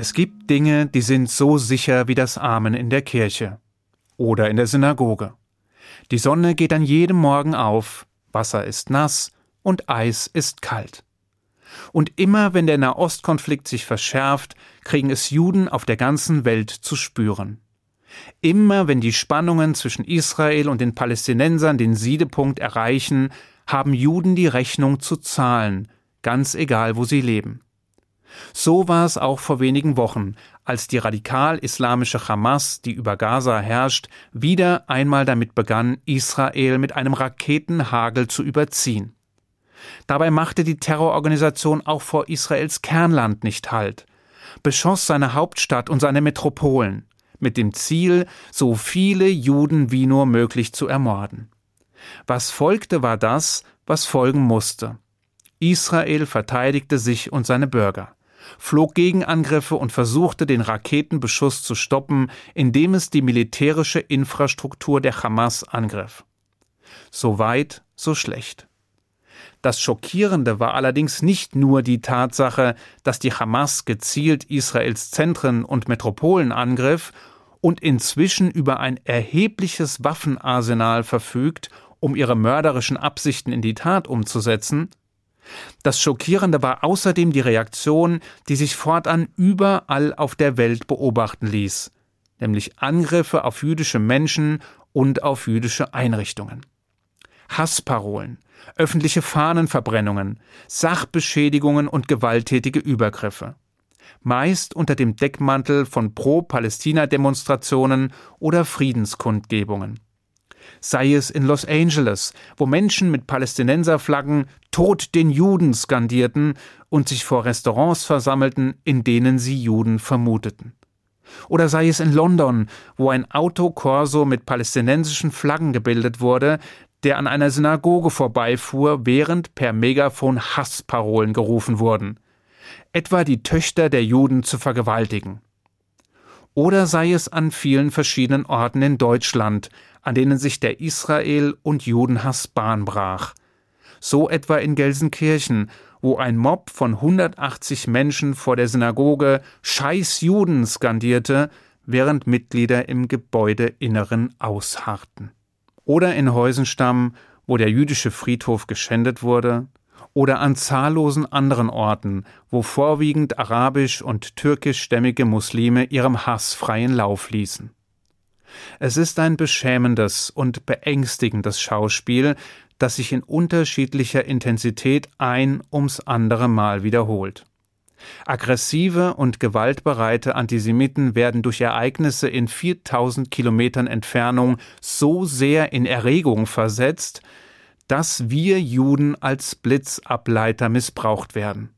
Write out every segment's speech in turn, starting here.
Es gibt Dinge, die sind so sicher wie das Amen in der Kirche oder in der Synagoge. Die Sonne geht an jedem Morgen auf, Wasser ist nass und Eis ist kalt. Und immer wenn der Nahostkonflikt sich verschärft, kriegen es Juden auf der ganzen Welt zu spüren. Immer wenn die Spannungen zwischen Israel und den Palästinensern den Siedepunkt erreichen, haben Juden die Rechnung zu zahlen, ganz egal wo sie leben. So war es auch vor wenigen Wochen, als die radikal-islamische Hamas, die über Gaza herrscht, wieder einmal damit begann, Israel mit einem Raketenhagel zu überziehen. Dabei machte die Terrororganisation auch vor Israels Kernland nicht Halt, beschoss seine Hauptstadt und seine Metropolen, mit dem Ziel, so viele Juden wie nur möglich zu ermorden. Was folgte, war das, was folgen musste. Israel verteidigte sich und seine Bürger flog Gegenangriffe und versuchte den Raketenbeschuss zu stoppen, indem es die militärische Infrastruktur der Hamas angriff. So weit, so schlecht. Das Schockierende war allerdings nicht nur die Tatsache, dass die Hamas gezielt Israels Zentren und Metropolen angriff und inzwischen über ein erhebliches Waffenarsenal verfügt, um ihre mörderischen Absichten in die Tat umzusetzen, das Schockierende war außerdem die Reaktion, die sich fortan überall auf der Welt beobachten ließ, nämlich Angriffe auf jüdische Menschen und auf jüdische Einrichtungen. Hassparolen, öffentliche Fahnenverbrennungen, Sachbeschädigungen und gewalttätige Übergriffe. Meist unter dem Deckmantel von Pro-Palästina-Demonstrationen oder Friedenskundgebungen sei es in Los Angeles, wo Menschen mit Palästinenserflaggen Tod den Juden skandierten und sich vor Restaurants versammelten, in denen sie Juden vermuteten. Oder sei es in London, wo ein Autokorso mit palästinensischen Flaggen gebildet wurde, der an einer Synagoge vorbeifuhr, während per Megafon Hassparolen gerufen wurden. Etwa die Töchter der Juden zu vergewaltigen. Oder sei es an vielen verschiedenen Orten in Deutschland, an denen sich der Israel- und Judenhass Bahn brach. So etwa in Gelsenkirchen, wo ein Mob von 180 Menschen vor der Synagoge Scheiß Juden skandierte, während Mitglieder im Gebäudeinneren ausharrten. Oder in Heusenstamm, wo der jüdische Friedhof geschändet wurde, oder an zahllosen anderen Orten, wo vorwiegend arabisch und türkischstämmige Muslime ihrem Hass freien Lauf ließen. Es ist ein beschämendes und beängstigendes Schauspiel, das sich in unterschiedlicher Intensität ein ums andere Mal wiederholt. Aggressive und gewaltbereite Antisemiten werden durch Ereignisse in 4000 Kilometern Entfernung so sehr in Erregung versetzt, dass wir Juden als Blitzableiter missbraucht werden.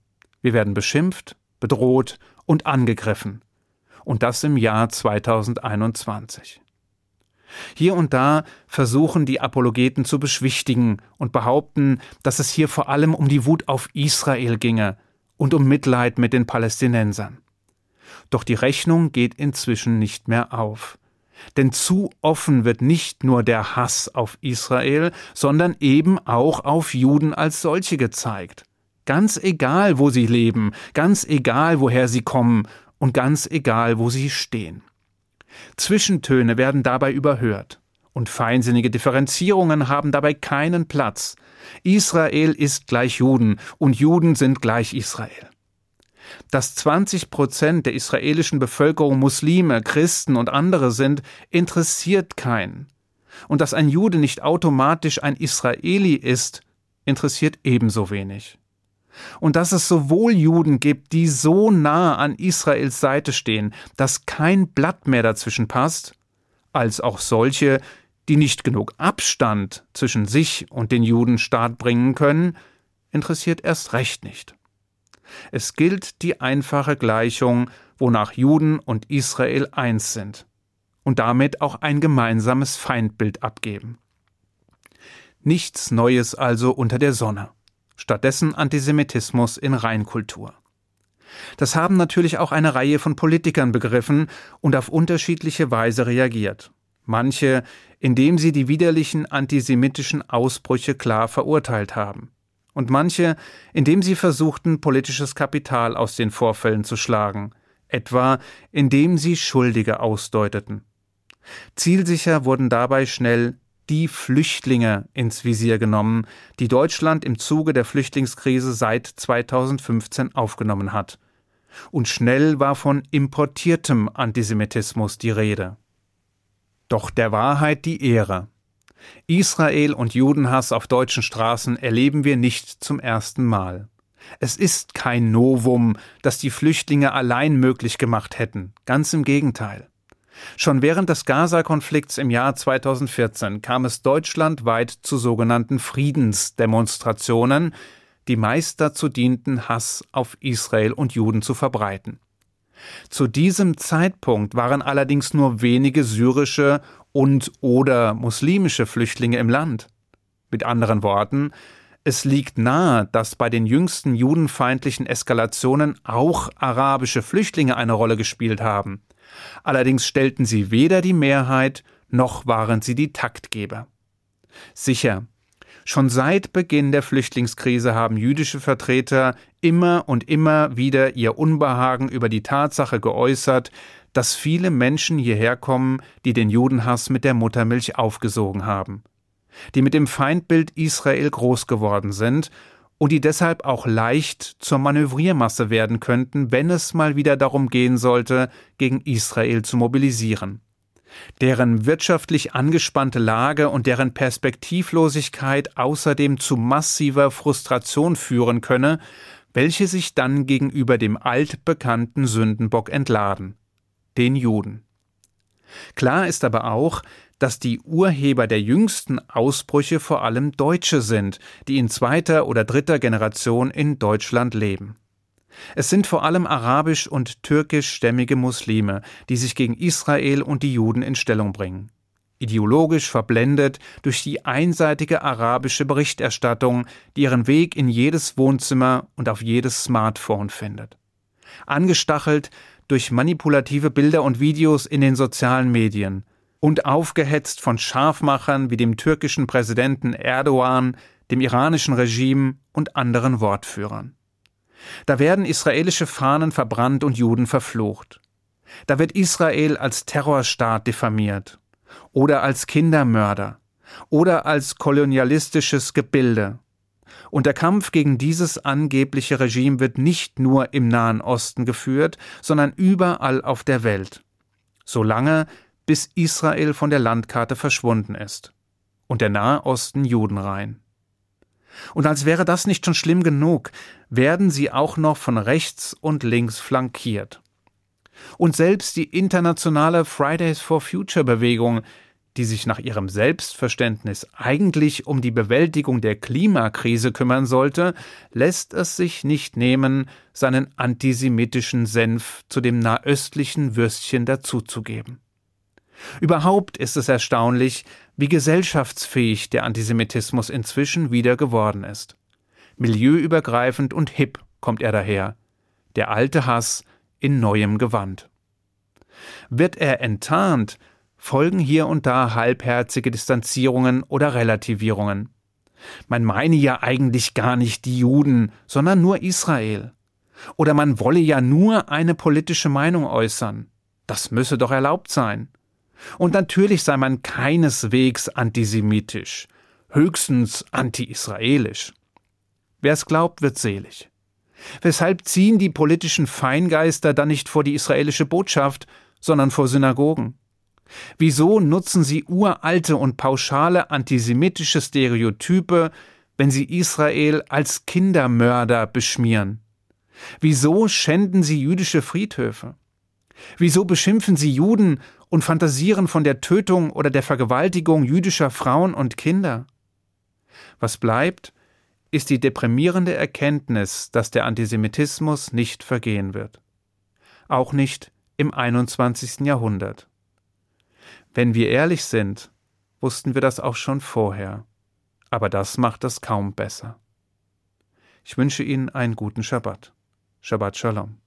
Wir werden beschimpft, bedroht und angegriffen. Und das im Jahr 2021. Hier und da versuchen die Apologeten zu beschwichtigen und behaupten, dass es hier vor allem um die Wut auf Israel ginge und um Mitleid mit den Palästinensern. Doch die Rechnung geht inzwischen nicht mehr auf. Denn zu offen wird nicht nur der Hass auf Israel, sondern eben auch auf Juden als solche gezeigt. Ganz egal, wo sie leben, ganz egal, woher sie kommen und ganz egal, wo sie stehen. Zwischentöne werden dabei überhört. Und feinsinnige Differenzierungen haben dabei keinen Platz. Israel ist gleich Juden und Juden sind gleich Israel. Dass 20 Prozent der israelischen Bevölkerung Muslime, Christen und andere sind, interessiert keinen. Und dass ein Jude nicht automatisch ein Israeli ist, interessiert ebenso wenig und dass es sowohl Juden gibt, die so nah an Israels Seite stehen, dass kein Blatt mehr dazwischen passt, als auch solche, die nicht genug Abstand zwischen sich und den Judenstaat bringen können, interessiert erst recht nicht. Es gilt die einfache Gleichung, wonach Juden und Israel eins sind und damit auch ein gemeinsames Feindbild abgeben. Nichts Neues also unter der Sonne stattdessen Antisemitismus in Reinkultur. Das haben natürlich auch eine Reihe von Politikern begriffen und auf unterschiedliche Weise reagiert. Manche, indem sie die widerlichen antisemitischen Ausbrüche klar verurteilt haben. Und manche, indem sie versuchten, politisches Kapital aus den Vorfällen zu schlagen, etwa indem sie Schuldige ausdeuteten. Zielsicher wurden dabei schnell die Flüchtlinge ins Visier genommen, die Deutschland im Zuge der Flüchtlingskrise seit 2015 aufgenommen hat. Und schnell war von importiertem Antisemitismus die Rede. Doch der Wahrheit die Ehre. Israel und Judenhass auf deutschen Straßen erleben wir nicht zum ersten Mal. Es ist kein Novum, das die Flüchtlinge allein möglich gemacht hätten, ganz im Gegenteil. Schon während des Gaza-Konflikts im Jahr 2014 kam es deutschlandweit zu sogenannten Friedensdemonstrationen, die meist dazu dienten, Hass auf Israel und Juden zu verbreiten. Zu diesem Zeitpunkt waren allerdings nur wenige syrische und oder muslimische Flüchtlinge im Land. Mit anderen Worten, es liegt nahe, dass bei den jüngsten judenfeindlichen Eskalationen auch arabische Flüchtlinge eine Rolle gespielt haben. Allerdings stellten sie weder die Mehrheit noch waren sie die Taktgeber. Sicher, schon seit Beginn der Flüchtlingskrise haben jüdische Vertreter immer und immer wieder ihr Unbehagen über die Tatsache geäußert, dass viele Menschen hierher kommen, die den Judenhass mit der Muttermilch aufgesogen haben, die mit dem Feindbild Israel groß geworden sind und die deshalb auch leicht zur Manövriermasse werden könnten, wenn es mal wieder darum gehen sollte, gegen Israel zu mobilisieren. Deren wirtschaftlich angespannte Lage und deren Perspektivlosigkeit außerdem zu massiver Frustration führen könne, welche sich dann gegenüber dem altbekannten Sündenbock entladen, den Juden. Klar ist aber auch, dass die Urheber der jüngsten Ausbrüche vor allem Deutsche sind, die in zweiter oder dritter Generation in Deutschland leben. Es sind vor allem arabisch und türkischstämmige Muslime, die sich gegen Israel und die Juden in Stellung bringen. Ideologisch verblendet durch die einseitige arabische Berichterstattung, die ihren Weg in jedes Wohnzimmer und auf jedes Smartphone findet. Angestachelt durch manipulative Bilder und Videos in den sozialen Medien, und aufgehetzt von Scharfmachern wie dem türkischen Präsidenten Erdogan, dem iranischen Regime und anderen Wortführern. Da werden israelische Fahnen verbrannt und Juden verflucht. Da wird Israel als Terrorstaat diffamiert oder als Kindermörder oder als kolonialistisches Gebilde. Und der Kampf gegen dieses angebliche Regime wird nicht nur im Nahen Osten geführt, sondern überall auf der Welt. Solange bis Israel von der Landkarte verschwunden ist und der Nahe Osten judenrein. Und als wäre das nicht schon schlimm genug, werden sie auch noch von rechts und links flankiert. Und selbst die internationale Fridays for Future Bewegung, die sich nach ihrem Selbstverständnis eigentlich um die Bewältigung der Klimakrise kümmern sollte, lässt es sich nicht nehmen, seinen antisemitischen Senf zu dem nahöstlichen Würstchen dazuzugeben. Überhaupt ist es erstaunlich, wie gesellschaftsfähig der Antisemitismus inzwischen wieder geworden ist. Milieuübergreifend und hip kommt er daher. Der alte Hass in neuem Gewand. Wird er enttarnt, folgen hier und da halbherzige Distanzierungen oder Relativierungen. Man meine ja eigentlich gar nicht die Juden, sondern nur Israel. Oder man wolle ja nur eine politische Meinung äußern. Das müsse doch erlaubt sein. Und natürlich sei man keineswegs antisemitisch, höchstens anti-israelisch. Wer es glaubt, wird selig. Weshalb ziehen die politischen Feingeister dann nicht vor die israelische Botschaft, sondern vor Synagogen? Wieso nutzen sie uralte und pauschale antisemitische Stereotype, wenn sie Israel als Kindermörder beschmieren? Wieso schänden sie jüdische Friedhöfe? Wieso beschimpfen sie Juden und fantasieren von der Tötung oder der Vergewaltigung jüdischer Frauen und Kinder? Was bleibt, ist die deprimierende Erkenntnis, dass der Antisemitismus nicht vergehen wird. Auch nicht im 21. Jahrhundert. Wenn wir ehrlich sind, wussten wir das auch schon vorher. Aber das macht es kaum besser. Ich wünsche Ihnen einen guten Schabbat. Shabbat Shalom.